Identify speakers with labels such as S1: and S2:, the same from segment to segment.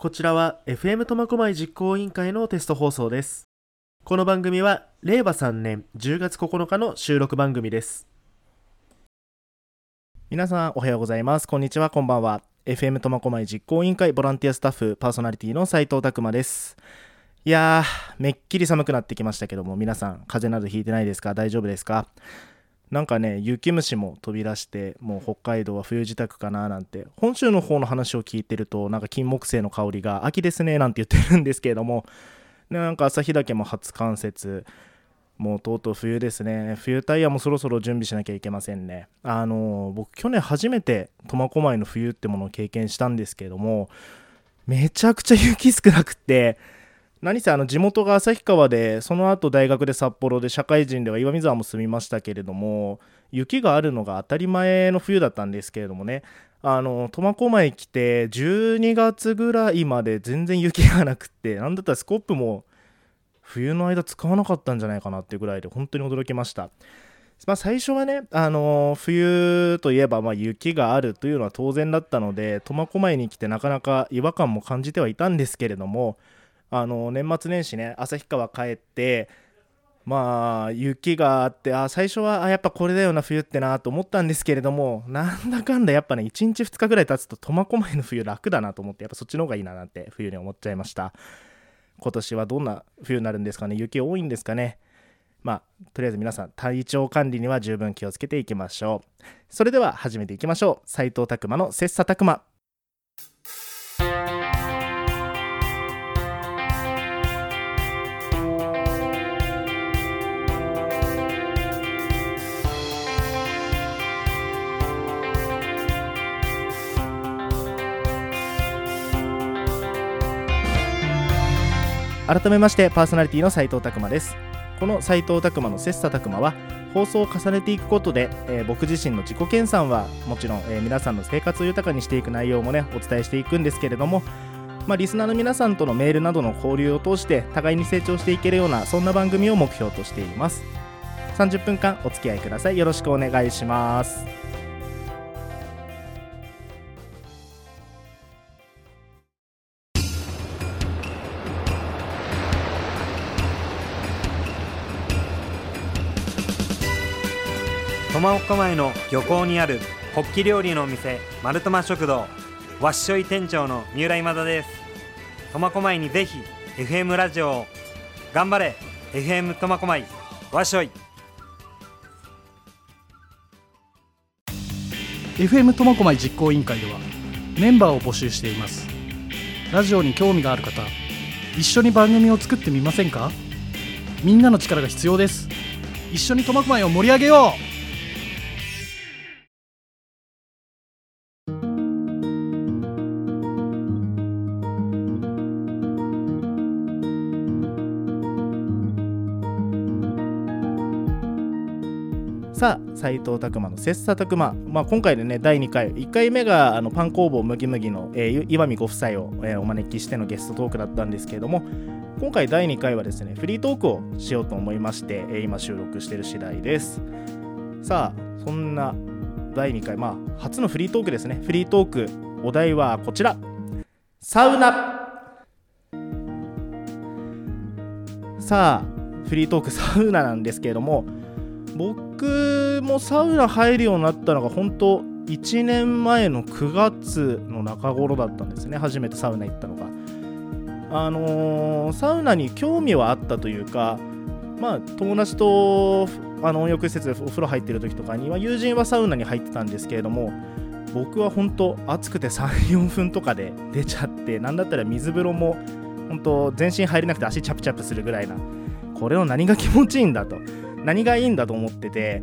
S1: こちらは FM 苫小牧実行委員会のテスト放送です。この番組は令和3年10月9日の収録番組です。
S2: 皆さんおはようございます。こんにちは。こんばんは。FM 苫小牧実行委員会ボランティアスタッフパーソナリティの斉藤拓馬です。いやーめっきり寒くなってきましたけども皆さん風邪などひいてないですか？大丈夫ですか？なんかね雪虫も飛び出してもう北海道は冬支度かななんて本州の方の話を聞いてるとなんか金木犀の香りが秋ですねなんて言ってるんですけれどもなんか旭岳も初冠雪もうとうとう冬ですね。冬タイヤもそろそろ準備しなきゃいけませんね。あの僕去年初めて苫小牧の冬ってものを経験したんですけれどもめちゃくちゃ雪少なくって何せあの地元が旭川でその後大学で札幌で社会人では岩見沢も住みましたけれども雪があるのが当たり前の冬だったんですけれどもね苫小牧来て12月ぐらいまで全然雪がなくってなんだったらスコップも冬の間使わなかったんじゃないかなっていうぐらいで本当に驚きました。まあ、最初はね、あの冬といえばま雪があるというのは当然だったので苫小牧に来てなかなか違和感も感じてはいたんですけれどもあの年末年始ね旭川帰ってまあ雪があってあ最初はあやっぱこれだよな冬ってなと思ったんですけれどもなんだかんだやっぱね1日2日ぐらい経つと苫小牧の冬楽だなと思ってやっぱそっちの方がいいななんて冬に思っちゃいました。今年はどんな冬になるんですかね？雪多いんですかね？まあとりあえず皆さん体調管理には十分気をつけていきましょう。それでは始めていきましょう。斉藤拓磨の切磋琢磨。改めましてパーソナリティの斉藤拓磨です。この斉藤拓磨の切磋琢磨は放送を重ねていくことで、えー僕自身の自己研鑽はもちろん、えー皆さんの生活を豊かにしていく内容もねお伝えしていくんですけれどもまあ、リスナーの皆さんとのメールなどの交流を通して互いに成長していけるようなそんな番組を目標としています。30分間お付き合いください。よろしくお願いします。
S3: 苫小牧の漁港にあるホッキ料理のお店マルトマ食堂。わっしょい店長の三浦今田です。苫小牧にぜひ FM ラジオを。頑張れ FM 苫小牧。わっしょい。
S4: FM 苫小牧実行委員会ではメンバーを募集しています。ラジオに興味がある方一緒に番組を作ってみませんか？みんなの力が必要です。一緒に苫小牧を盛り上げよう。
S2: さあ斉藤拓磨の切磋琢磨、まあ、今回でね第2回。1回目があのパン工房麦麦の、えー岩見ご夫妻を、えーお招きしてのゲストトークだったんですけれども今回第2回はですねフリートークをしようと思いまして、えー今収録している次第です。さあそんな第2回。まあ初のフリートークですね。フリートークお題はこちら。サウナ。さあフリートークサウナなんですけれども僕もサウナ入るようになったのが本当1年前の9月の中頃だったんですね。初めてサウナ行ったのが。あのーサウナに興味はあったというかまあ友達とあの温浴施設でお風呂入ってる時とかには友人はサウナに入ってたんですけれども僕は本当暑くて34分とかで出ちゃってなんだったら水風呂も本当全身入れなくて足チャプチャプするぐらいなこれの何が気持ちいいんだと。何がいいんだと思ってて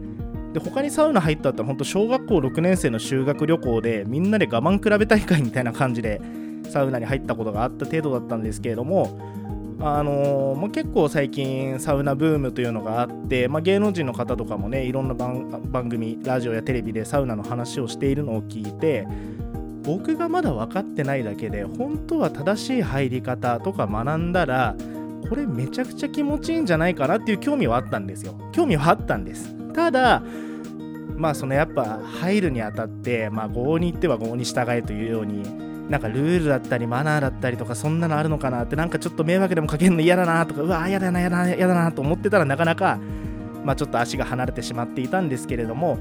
S2: で他にサウナ入ったったら本当小学校6年生の修学旅行でみんなで我慢比べ大会みたいな感じでサウナに入ったことがあった程度だったんですけれどもあのーもう結構最近サウナブームというのがあって、まあ、芸能人の方とかもねいろんな番組ラジオやテレビでサウナの話をしているのを聞いて僕がまだ分かってないだけで本当は正しい入り方とか学んだらこれめちゃくちゃ気持ちいいんじゃないかなっていう興味はあったんですよ。興味はあったんです。ただまあそのやっぱ入るにあたってまあ合に行っては合に従えというようになんかルールだったりマナーだったりとかそんなのあるのかなってなんかちょっと迷惑でもかけるの嫌だなとかうわ嫌だな嫌だな嫌だなと思ってたらなかなかまあちょっと足が離れてしまっていたんですけれども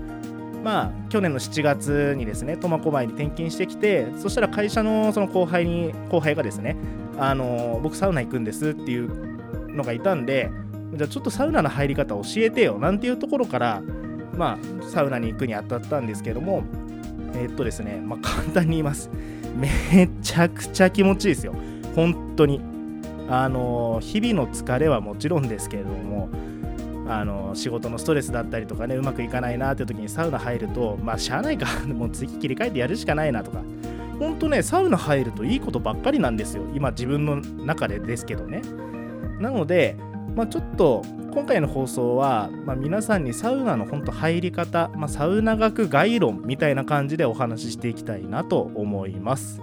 S2: まあ去年の7月にですね苫小牧に転勤してきてそしたら会社のその後輩に後輩がですねあの僕サウナ行くんですっていうのがいたんでじゃあちょっとサウナの入り方教えてよなんていうところからまあサウナに行くにあたったんですけどもえーっとですねまあ簡単に言います。めちゃくちゃ気持ちいいですよ。本当に。あの日々の疲れはもちろんですけれどもあの仕事のストレスだったりとかねうまくいかないなっていう時にサウナ入るとまあしゃあないか。もう次切り替えてやるしかないなとか。本当ねサウナ入るといいことばっかりなんですよ。今自分の中でですけどね。なのでまあちょっと今回の放送は、まあ、皆さんにサウナの本当入り方、まあ、サウナ学概論みたいな感じでお話ししていきたいなと思います。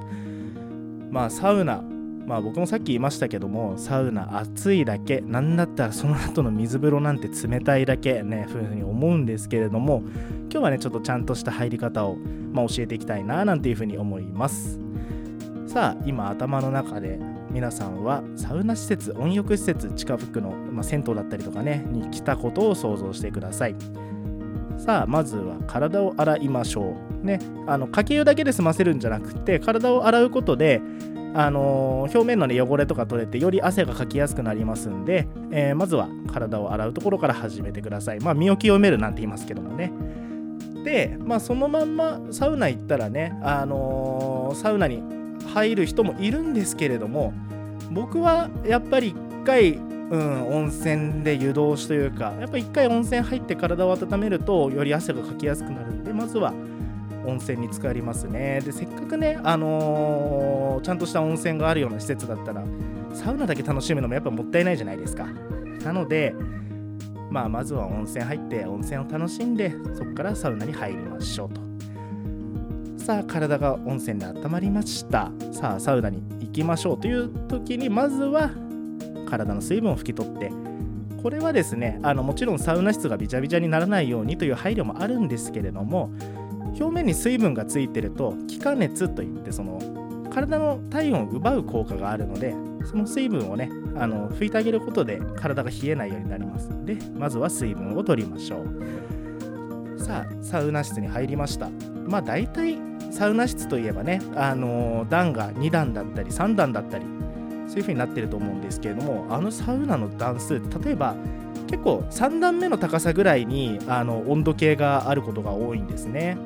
S2: まあサウナまあ僕もさっき言いましたけどもサウナ暑いだけなんだったらその後の水風呂なんて冷たいだけねふうに思うんですけれども今日はねちょっとちゃんとした入り方を、まあ、教えていきたいななんていうふうに思います。さあ今頭の中で皆さんはサウナ施設温浴施設近くの、まあ、銭湯だったりとかねに来たことを想像してください。さあまずは体を洗いましょう。ねあのかけ湯だけで済ませるんじゃなくて体を洗うことであの表面の、ね、汚れとか取れてより汗がかきやすくなりますんで、えーまずは体を洗うところから始めてください。まあ身を清めるなんて言いますけどもね。でまあそのまんまサウナ行ったらねあのーサウナに入る人もいるんですけれども僕はやっぱり一回、うん、温泉で湯通しというかやっぱ一回温泉入って体を温めるとより汗がかきやすくなるんでまずは温泉に浸かりますね。でせっかくね、あのーちゃんとした温泉があるような施設だったらサウナだけ楽しむのもやっぱもったいないじゃないですか。なのでまあまずは温泉入って温泉を楽しんでそこからサウナに入りましょうと。さあ体が温泉で温まりました。さあサウナに行きましょうという時にまずは体の水分を拭き取ってこれはですねあのもちろんサウナ室がびちゃびちゃにならないようにという配慮もあるんですけれども表面に水分がついてると気化熱といってその体の体温を奪う効果があるのでその水分をねあの拭いてあげることで体が冷えないようになります。のでまずは水分を取りましょう。さあサウナ室に入りました。まあ大体サウナ室といえばねあの段が2段だったり3段だったりそういう風になってると思うんですけれどもあのサウナの段数例えば結構3段目の高さぐらいにあの温度計があることが多いんですね。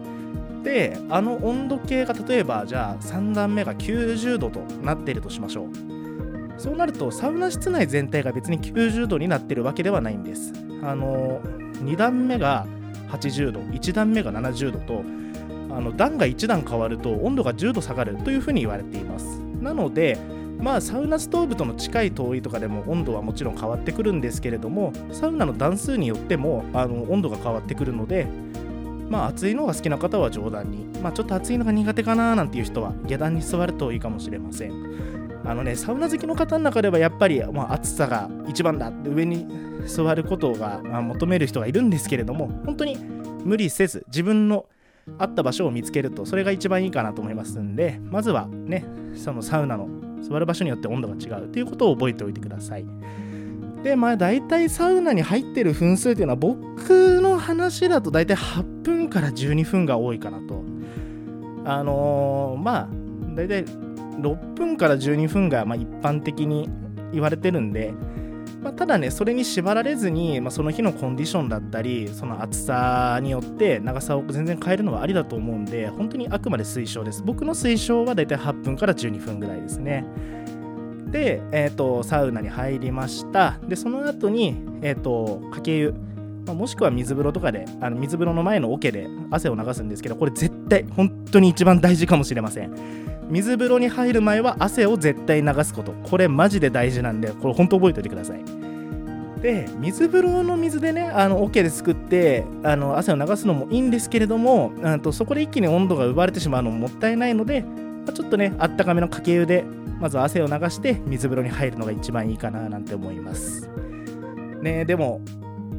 S2: であの温度計が例えばじゃあ3段目が90度となっているとしましょう。そうなるとサウナ室内全体が別に90度になってるわけではないんです。あの2段目が80度1段目が70度とあの段が1段変わると温度が10度下がるというふうに言われています。なのでまあサウナストーブとの近い遠いとかでも温度はもちろん変わってくるんですけれどもサウナの段数によってもあの温度が変わってくるのでまあ暑いのが好きな方は冗談にまあちょっと暑いのが苦手かななんていう人は下段に座るといいかもしれません。あのねサウナ好きの方の中ではやっぱり、まあ、暑さが一番だって上に座ることが、まあ求める人がいるんですけれども本当に無理せず自分の合った場所を見つけるとそれが一番いいかなと思いますんでまずはねそのサウナの座る場所によって温度が違うということを覚えておいてください。でまあ大体サウナに入ってる分数っていうのは僕の話だと大体8分から12分が多いかなと。あのーまあ大体6分から12分がま一般的に言われてるんで、まあ、ただねそれに縛られずに、まあ、その日のコンディションだったりその暑さによって長さを全然変えるのはありだと思うんで本当にあくまで推奨です。僕の推奨はだいたい8分から12分ぐらいですね。で、えー、とサウナに入りました。でその後に、えー、とかけ湯。まあもしくは水風呂とかであの水風呂の前の桶で汗を流すんですけどこれ絶対本当に一番大事かもしれません。水風呂に入る前は汗を絶対流すこと。これマジで大事なんでこれ本当覚えておいてください。で水風呂の水でねあの桶ですくってあの汗を流すのもいいんですけれどもうんとそこで一気に温度が奪われてしまうのももったいないので、まちょっとねあったかめのかけ湯でまず汗を流して水風呂に入るのが一番いいかななんて思います。ねでも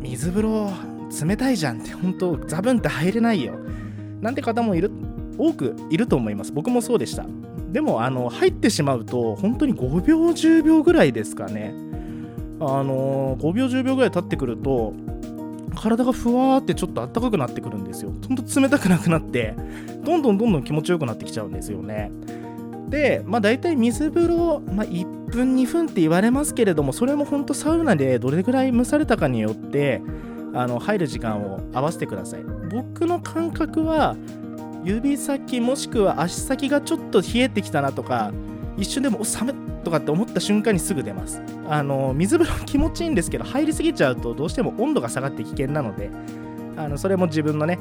S2: 水風呂冷たいじゃんって本当ザブンって入れないよ。なんて方もいる多くいると思います。僕もそうでした。でもあの入ってしまうと本当に5秒10秒ぐらいですかね。あの5秒10秒ぐらい経ってくると体がふわーってちょっとあったかくなってくるんですよ。ほんと冷たくなくなってどんどんどんどん気持ちよくなってきちゃうんですよね。でまあ大体水風呂、まあ、1分2分って言われますけれどもそれも本当サウナでどれぐらい蒸されたかによってあの入る時間を合わせてください。僕の感覚は指先もしくは足先がちょっと冷えてきたなとか一瞬でもお寒っとかって思った瞬間にすぐ出ます。あの水風呂気持ちいいんですけど入りすぎちゃうとどうしても温度が下がって危険なのであのそれも自分のね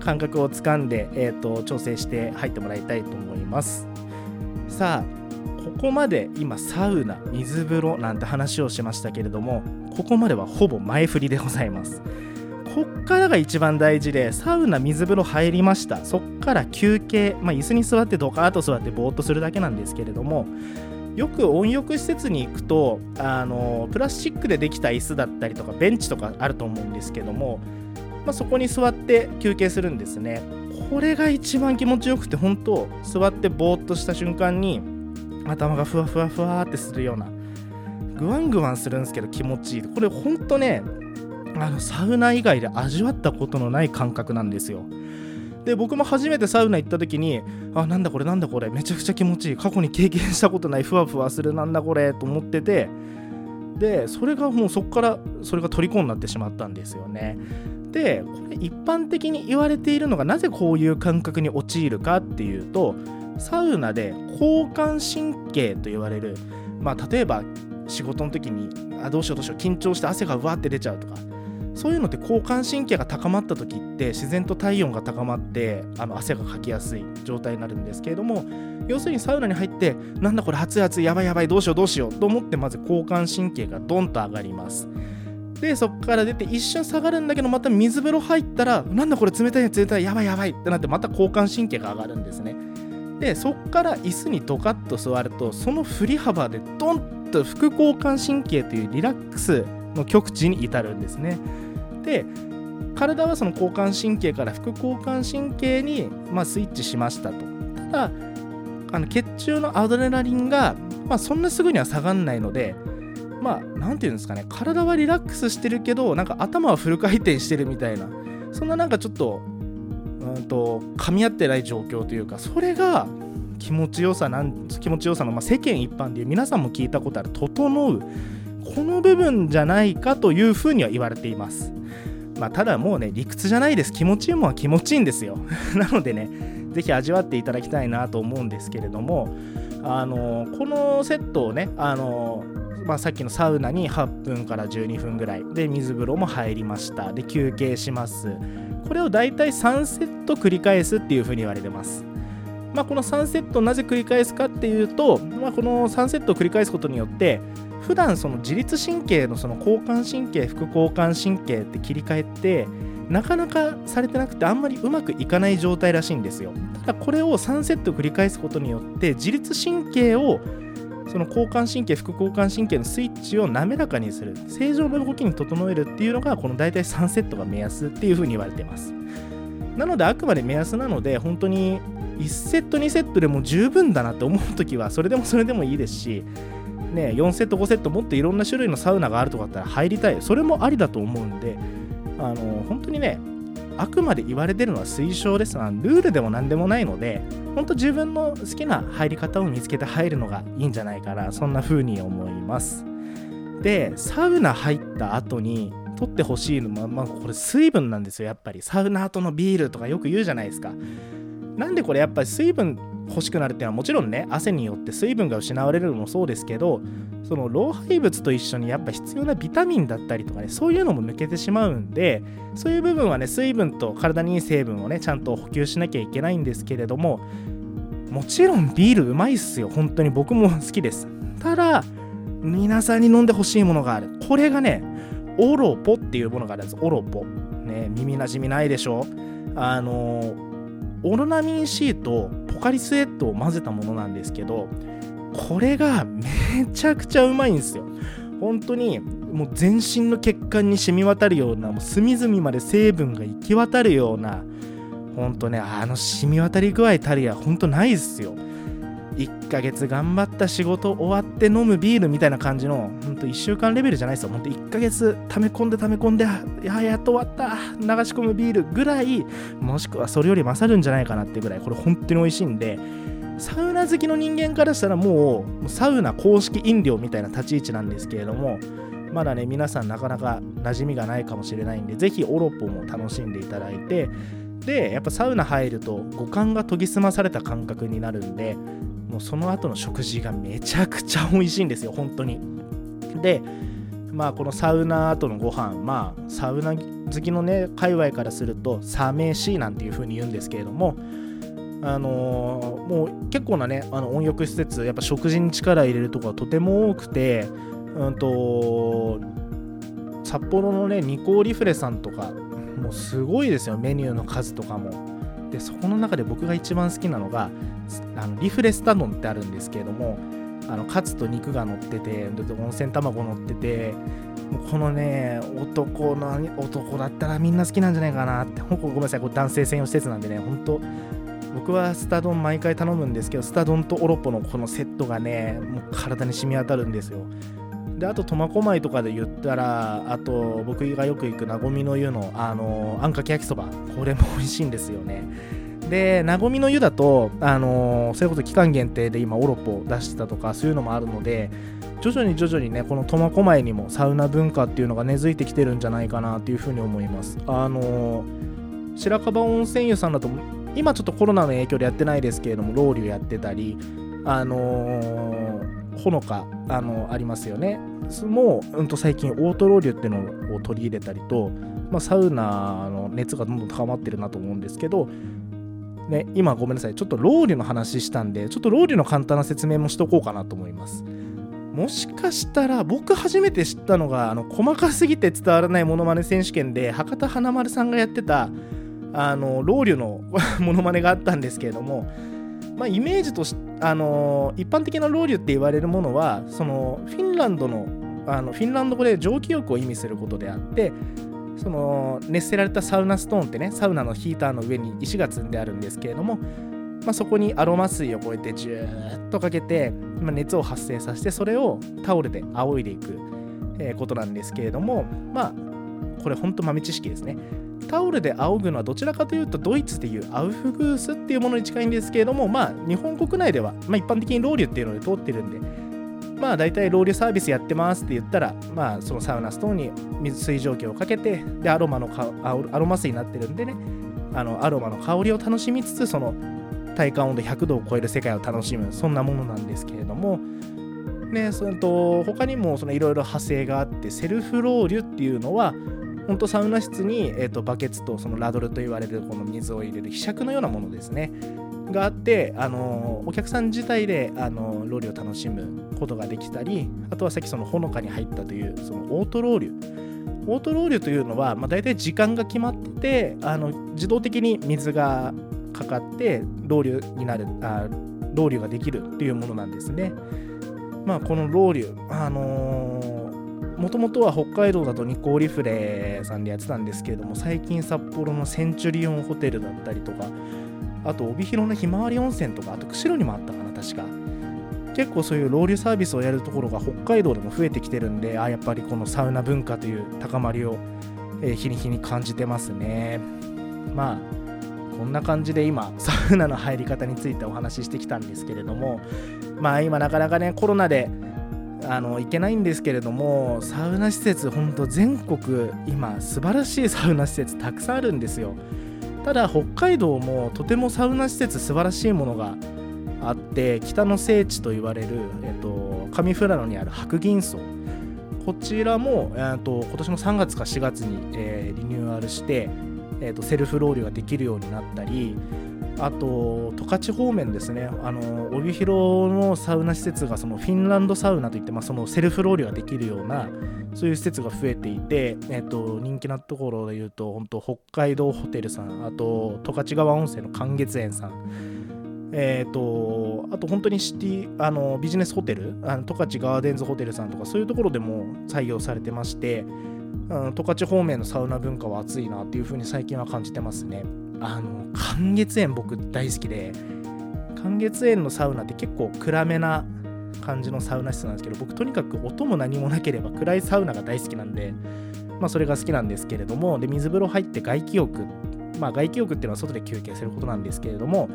S2: 感覚をつかんで、えーと、調整して入ってもらいたいと思います。さあここまで今サウナ水風呂なんて話をしましたけれどもここまではほぼ前振りでございます。こっからが一番大事でサウナ水風呂入りました。そっから休憩、まあ、椅子に座ってドカーッと座ってぼーっとするだけなんですけれどもよく温浴施設に行くとあのプラスチックでできた椅子だったりとかベンチとかあると思うんですけども、まあ、そこに座って休憩するんですね。これが一番気持ちよくて本当座ってぼーっとした瞬間に頭がふわふわふわってするようなグワングワンするんですけど気持ちいい。これほんとねあのサウナ以外で味わったことのない感覚なんですよ。で僕も初めてサウナ行った時にあなんだこれなんだこれめちゃくちゃ気持ちいい。過去に経験したことないふわふわするなんだこれと思っててでそれがもうそこからそれが虜になってしまったんですよね。でこれ一般的に言われているのがなぜこういう感覚に陥るかっていうとサウナで交感神経と言われるまあ例えば仕事の時にあどうしようどうしよう緊張して汗がうわって出ちゃうとかそういうのって交感神経が高まった時って自然と体温が高まってあの汗がかきやすい状態になるんですけれども要するにサウナに入ってなんだこれ熱い熱いやばいやばいどうしようどうしようと思ってまず交感神経がドンと上がります。でそこから出て一瞬下がるんだけどまた水風呂入ったらなんだこれ冷たい冷たいやばいやばいってなってまた交感神経が上がるんですね。でそこから椅子にドカッと座るとその振り幅でドンと副交感神経というリラックスの極致に至るんですね。で体はその交感神経から副交感神経に、まあ、スイッチしましたと。ただあの血中のアドレナリンが、まあ、そんなすぐには下がんないのでまあ何て言うんですかね体はリラックスしてるけどなんか頭はフル回転してるみたいなそんななんかちょっとうんと噛み合ってない状況というかそれが気持ちよさなん気持ちよさの、まあ、世間一般で皆さんも聞いたことある「整う」この部分じゃないかというふうには言われています。まあ、ただもうね、理屈じゃないです。気持ちいいもんは気持ちいいんですよ。なのでね、ぜひ味わっていただきたいなと思うんですけれども、あのこのセットをね、あのまあ、さっきのサウナに8分から12分ぐらいで水風呂も入りました。で休憩します。これをだいたい3セット繰り返すっていうふうに言われてます。まあ、この3セットをなぜ繰り返すかっていうと、まあ、この3セットを繰り返すことによって普段その自律神経のその交感神経副交感神経って切り替えてなかなかされてなくてあんまりうまくいかない状態らしいんですよ。ただこれを3セット繰り返すことによって自律神経をその交感神経副交感神経のスイッチを滑らかにする正常な動きに整えるっていうのがこの大体3セットが目安っていうふうに言われてます。なのであくまで目安なので本当に1セット2セットでも十分だなって思う時はそれでもそれでもいいですしね、4セット5セットもっといろんな種類のサウナがあるとかだったら入りたい。それもありだと思うんであの本当にねあくまで言われてるのは推奨です。ルールでも何でもないので本当自分の好きな入り方を見つけて入るのがいいんじゃないかなそんな風に思います。でサウナ入った後に取ってほしいのは、まあ、これ水分なんですよやっぱり。サウナ後のビールとかよく言うじゃないですか。なんでこれやっぱり水分欲しくなるっていうのはもちろんね汗によって水分が失われるのもそうですけどその老廃物と一緒にやっぱ必要なビタミンだったりとかねそういうのも抜けてしまうんでそういう部分はね水分と体にいい成分をねちゃんと補給しなきゃいけないんですけれどももちろんビールうまいっすよ。本当に僕も好きです。ただ皆さんに飲んでほしいものがある。これがねオロポっていうものがあるんです。オロポ。ね耳なじみないでしょ？あのオロナミン C とポカリスエットを混ぜたものなんですけどこれがめちゃくちゃうまいんですよ。本当にもう全身の血管に染み渡るようなもう隅々まで成分が行き渡るような本当ねあの染み渡り具合たるや本当ないですよ。1ヶ月頑張った仕事終わって飲むビールみたいな感じのほんと1週間レベルじゃないですよ。ほんと1ヶ月溜め込んで溜め込んでいややっと終わった。流し込むビールぐらいもしくはそれより勝るんじゃないかなってぐらい。これ本当に美味しいんでサウナ好きの人間からしたらもうサウナ公式飲料みたいな立ち位置なんですけれどもまだね皆さんなかなか馴染みがないかもしれないんでぜひオロポも楽しんでいただいてでやっぱサウナ入ると五感が研ぎ澄まされた感覚になるんでもうその後の食事がめちゃくちゃ美味しいんですよ本当に。でまあこのサウナ後のご飯まあサウナ好きのね界隈からするとサメシなんていう風に言うんですけれどもあのーもう結構なねあの温浴施設やっぱ食事に力入れるところがとても多くてうんと札幌のねニコーリフレさんとかもうすごいですよメニューの数とかも。でそこの中で僕が一番好きなのがあのリフレスタ丼ってあるんですけれどもあのカツと肉が乗ってて温泉卵乗っててもうこのね男の男だったらみんな好きなんじゃないかなってごめんなさいこれ男性専用施設なんでね本当僕はスタ丼毎回頼むんですけどスタ丼とオロポのこのセットがねもう体に染み渡るんですよ。であと苫小牧とかで言ったらあと僕がよく行くなごみの湯のあのあんかけ焼きそば。これも美味しいんですよね。でなごみの湯だとあのそれこそ期間限定で今オロポ出してたとかそういうのもあるので徐々に徐々にねこの苫小牧にもサウナ文化っていうのが根付いてきてるんじゃないかなというふうに思います。あの白樺温泉湯さんだと今ちょっとコロナの影響でやってないですけれどもロウリュやってたりあのー、ほのかあのありますよね。もう、うん、と最近オートロウリュっていうのを取り入れたりと、まあ、サウナの熱がどんどん高まってるなと思うんですけどね、今ごめんなさい。ちょっとロウリュの話したんでちょっとロウリュの簡単な説明もしとこうかなと思います。もしかしたら僕初めて知ったのがあの細かすぎて伝わらないモノマネ選手権で博多華丸さんがやってたあのロウリュの モノマネがあったんですけれどもまあ、イメージとしあの一般的なロウリュって言われるものはそのフィンランドのあのフィンランド語で蒸気浴を意味することであってその熱せられたサウナストーンってねサウナのヒーターの上に石が積んであるんですけれども、まあ、そこにアロマ水をこうやってジューッとかけて、まあ、熱を発生させてそれをタオルで仰いでいく、えーことなんですけれどもまあこれ本当豆知識ですね。タオルで仰ぐのはどちらかというとドイツでいうアウフグースっていうものに近いんですけれどもまあ日本国内では、まあ、一般的にロウリュっていうので通ってるんでまあ大体ロウリュサービスやってますって言ったらまあそのサウナストーンに水水蒸気をかけてでアロマのかアロマ水になってるんでねあのアロマの香りを楽しみつつその体感温度100度を超える世界を楽しむそんなものなんですけれどもねそれと他にもいろいろ派生があってセルフロウリュっていうのは本当サウナ室に、えー、とバケツとそのラドルと言われるこの水を入れる柄杓のようなものですねがあって、あのお客さん自体で、あのロウリュを楽しむことができたりあとはさっきそのほのかに入ったというそのオートロウリュ。オートロウリュというのは、まあ、大体時間が決まっててあの自動的に水がかかってロウリュになるあロウリュができるっていうものなんですね。まあこのロウリュあのもともとは北海道だとニコーリフレさんでやってたんですけれども最近札幌のセンチュリオンホテルだったりとかあと帯広のひまわり温泉とかあと釧路にもあったかな確か。結構そういうロウリュサービスをやるところが北海道でも増えてきてるんであやっぱりこのサウナ文化という高まりを、え日に日に感じてますね。まあこんな感じで今サウナの入り方についてお話ししてきたんですけれどもまあ今なかなかねコロナであの行けないんですけれどもサウナ施設ほんと全国今素晴らしいサウナ施設たくさんあるんですよ。ただ北海道もとてもサウナ施設素晴らしいものがあって北の聖地と言われる、えっと、上富良野にある白銀荘。こちらも、えっと、今年の3月か4月に、えーリニューアルして、えっと、セルフロウリュができるようになったりあと十勝方面ですね。あの帯広のサウナ施設がそのフィンランドサウナといって、まあ、そのセルフロウリュができるようなそういう施設が増えていて、えっと、人気なところで言うと本当北海道ホテルさんあと十勝川温泉の寒月園さん。えっ、とあと本当にシティあのビジネスホテルあの十勝ガーデンズホテルさんとかそういうところでも採用されてまして十勝方面のサウナ文化は熱いなっていう風に最近は感じてますね。あの寒月園僕大好きで寒月園のサウナって結構暗めな感じのサウナ室なんですけど僕とにかく音も何もなければ暗いサウナが大好きなんで、まあ、それが好きなんですけれどもで水風呂入って外気浴まあ外気浴っていうのは外で休憩することなんですけれども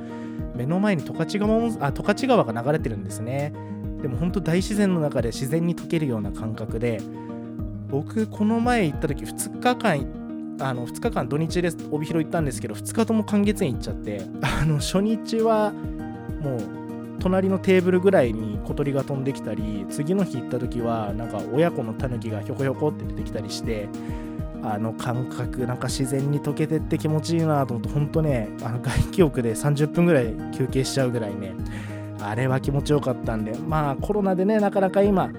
S2: 目の前に十勝川あ十勝川が流れてるんですね。でも本当大自然の中で自然に溶けるような感覚で僕この前行った時2日間行っあの2日間土日で帯広行ったんですけど2日とも寒月園行っちゃってあの初日はもう隣のテーブルぐらいに小鳥が飛んできたり次の日行った時はなんか親子のタヌキがひょこひょこって出てきたりしてあの感覚なんか自然に溶けてって気持ちいいなと思って本当ねあの外気浴で30分ぐらい休憩しちゃうぐらいねあれは気持ちよかったんでまあコロナでねなかなか今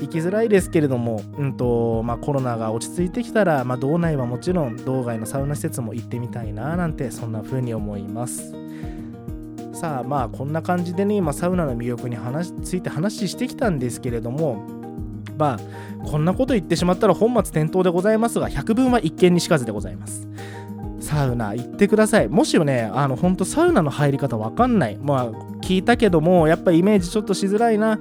S2: 行きづらいですけれども、うんとまあ、コロナが落ち着いてきたら、まあ、道内はもちろん道外のサウナ施設も行ってみたいななんてそんな風に思います。さあまあこんな感じでね今サウナの魅力に話ついて話してきたんですけれどもまあこんなこと言ってしまったら本末転倒でございますが百聞は一見にしかずでございます。サウナ行ってください。もしよねあの本当サウナの入り方わかんない。まあ聞いたけどもやっぱイメージちょっとしづらいな。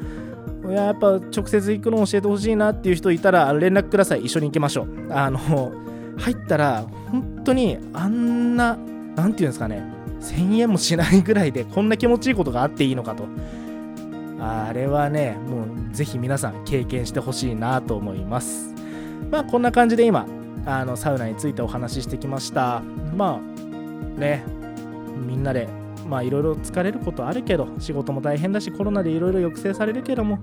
S2: いややっぱ直接行くの教えてほしいなっていう人いたら連絡ください。一緒に行きましょう。あの 入ったら本当にあんな何て言うんですかね。1000円もしないぐらいでこんな気持ちいいことがあっていいのかと。あれはねもうぜひ皆さん経験してほしいなと思います。まあこんな感じで今あのサウナについてお話ししてきました。まあねみんなでまあいろいろ疲れることあるけど仕事も大変だしコロナでいろいろ抑制されるけども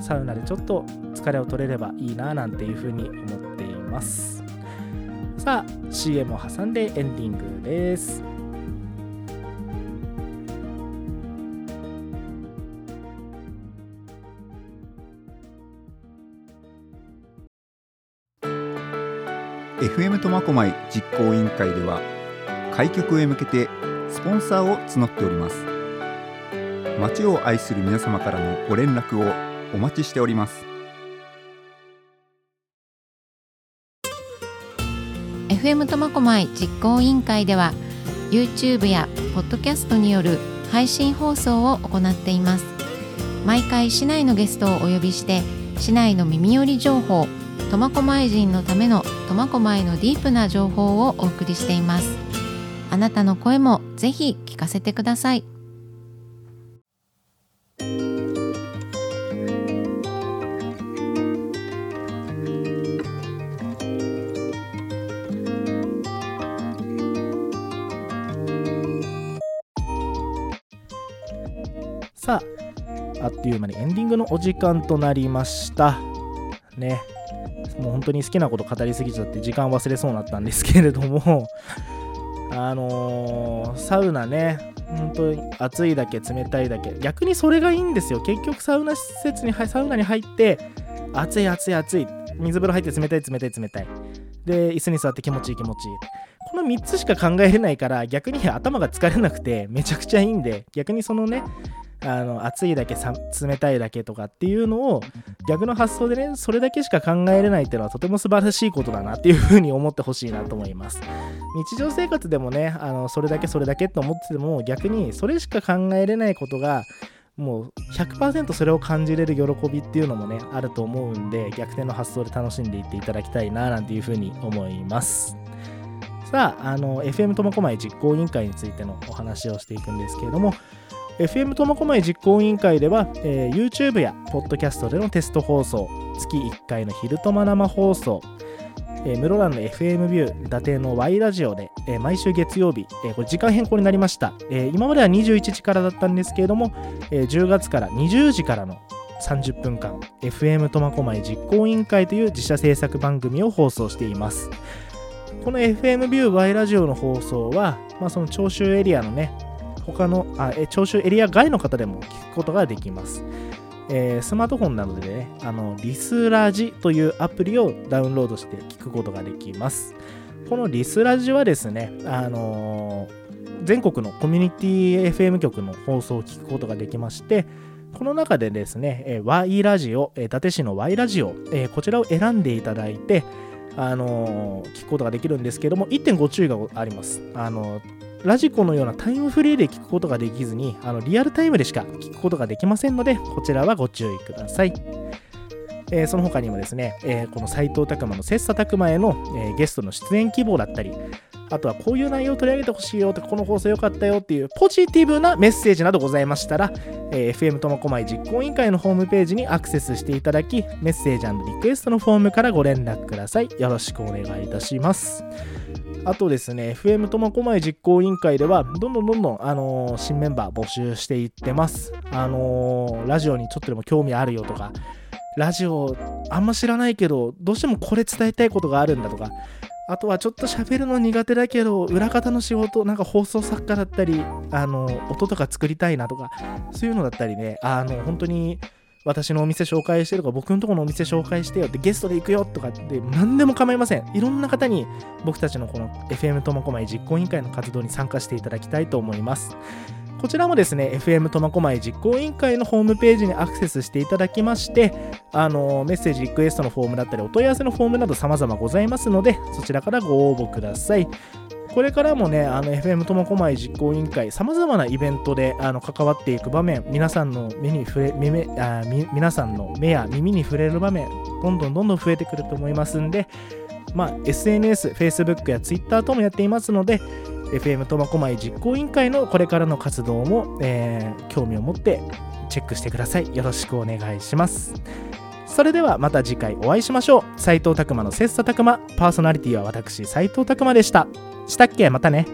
S2: サウナでちょっと疲れを取れればいいななんていうふうに思っています。さあ CM を挟んでエンディングです「
S5: FM 苫小牧実行委員会」では開局へ向けてスポンサーを募っております。町を愛する皆様からのご連絡をお待ちしております。
S6: FM 苫小牧実行委員会では YouTube やポッドキャストによる配信放送を行っています。毎回市内のゲストをお呼びして市内の耳寄り情報苫小牧人のための苫小牧のディープな情報をお送りしています。あなたの声もぜひ聞かせてください
S2: さあ、あっという間にエンディングのお時間となりました。ね。もう本当に好きなこと語りすぎちゃって時間忘れそうになったんですけれども、あのーサウナね、本当に暑いだけ冷たいだけ、逆にそれがいいんですよ。結局サウナ施設に入、サウナに入って、暑い暑い暑い、水風呂入って冷たい冷たい冷たい。で、椅子に座って気持ちいい気持ちいい。この3つしか考えれないから逆に頭が疲れなくてめちゃくちゃいいんで逆にそのねあの暑いだけ冷たいだけとかっていうのを逆の発想でねそれだけしか考えれないっていうのはとても素晴らしいことだなっていうふうに思ってほしいなと思います。日常生活でもねあのそれだけそれだけと思ってても逆にそれしか考えれないことがもう100%それを感じれる喜びっていうのもねあると思うんで逆転の発想で楽しんでいっていただきたいななんていうふうに思います。さあ、あの、FM 苫小牧実行委員会についてのお話をしていくんですけれども、FM 苫小牧実行委員会では、えー YouTube や Podcast でのテスト放送、月1回の昼トマ生放送、えー室蘭の FM ビュー、伊達の Y ラジオで、えー毎週月曜日、えーこれ時間変更になりました、えー今までは21時からだったんですけれども、えー10月から20時からの30分間 FM 苫小牧実行委員会という自社制作番組を放送しています。この FM ビュー Y ラジオの放送は、まあ、その聴衆エリアのね、他のあ聴衆エリア外の方でも聞くことができます。えースマートフォンなどでね、あのリスラジというアプリをダウンロードして聞くことができます。このリスラジはですね、あのー全国のコミュニティ FM 局の放送を聞くことができまして、この中でですね、えー Y ラジオ、えー伊達市の Y ラジオ、えーこちらを選んでいただいて、あのー聞くことができるんですけども、1.5注意があります。あのーラジコのようなタイムフリーで聞くことができずにあのリアルタイムでしか聞くことができませんのでこちらはご注意ください。えーその他にもですね、えーこの斎藤拓磨の切磋琢磨への、えーゲストの出演希望だったり、あとはこういう内容を取り上げてほしいよとか、この放送良かったよっていうポジティブなメッセージなどございましたら、えー FM 苫小牧実行委員会のホームページにアクセスしていただき、メッセージリクエストのフォームからご連絡ください。よろしくお願いいたします。あとですね、FM 苫小牧実行委員会では、どんどんどんどん、あのー新メンバー募集していってます。あのーラジオにちょっとでも興味あるよとか、ラジオあんま知らないけど、どうしてもこれ伝えたいことがあるんだとか、あとはちょっと喋るの苦手だけど、裏方の仕事、なんか放送作家だったり、あの、音とか作りたいなとか、そういうのだったりね、あの、本当に、私のお店紹介してとか、僕のところのお店紹介してよって、ゲストで行くよとかって、何でも構いません。いろんな方に、僕たちのこの FM 苫小牧実行委員会の活動に参加していただきたいと思います。こちらもですね、FM 苫小牧実行委員会のホームページにアクセスしていただきまして、あのメッセージリクエストのフォームだったり、お問い合わせのフォームなど様々ございますので、そちらからご応募ください。これからもね、あの FM 苫小牧実行委員会、さまざまなイベントであの関わっていく場面、皆さんの目に触れ、目目あ皆さんの目や耳に触れる場面、どんどんどんどん増えてくると思いますんで、まあ、SNS、Facebook や Twitter ともやっていますので、FM 苫小牧実行委員会のこれからの活動も、えー興味を持ってチェックしてください。よろしくお願いします。それではまた次回お会いしましょう。斉藤拓磨の切磋琢磨、パーソナリティは私、斉藤拓磨でした。したっけ？またね。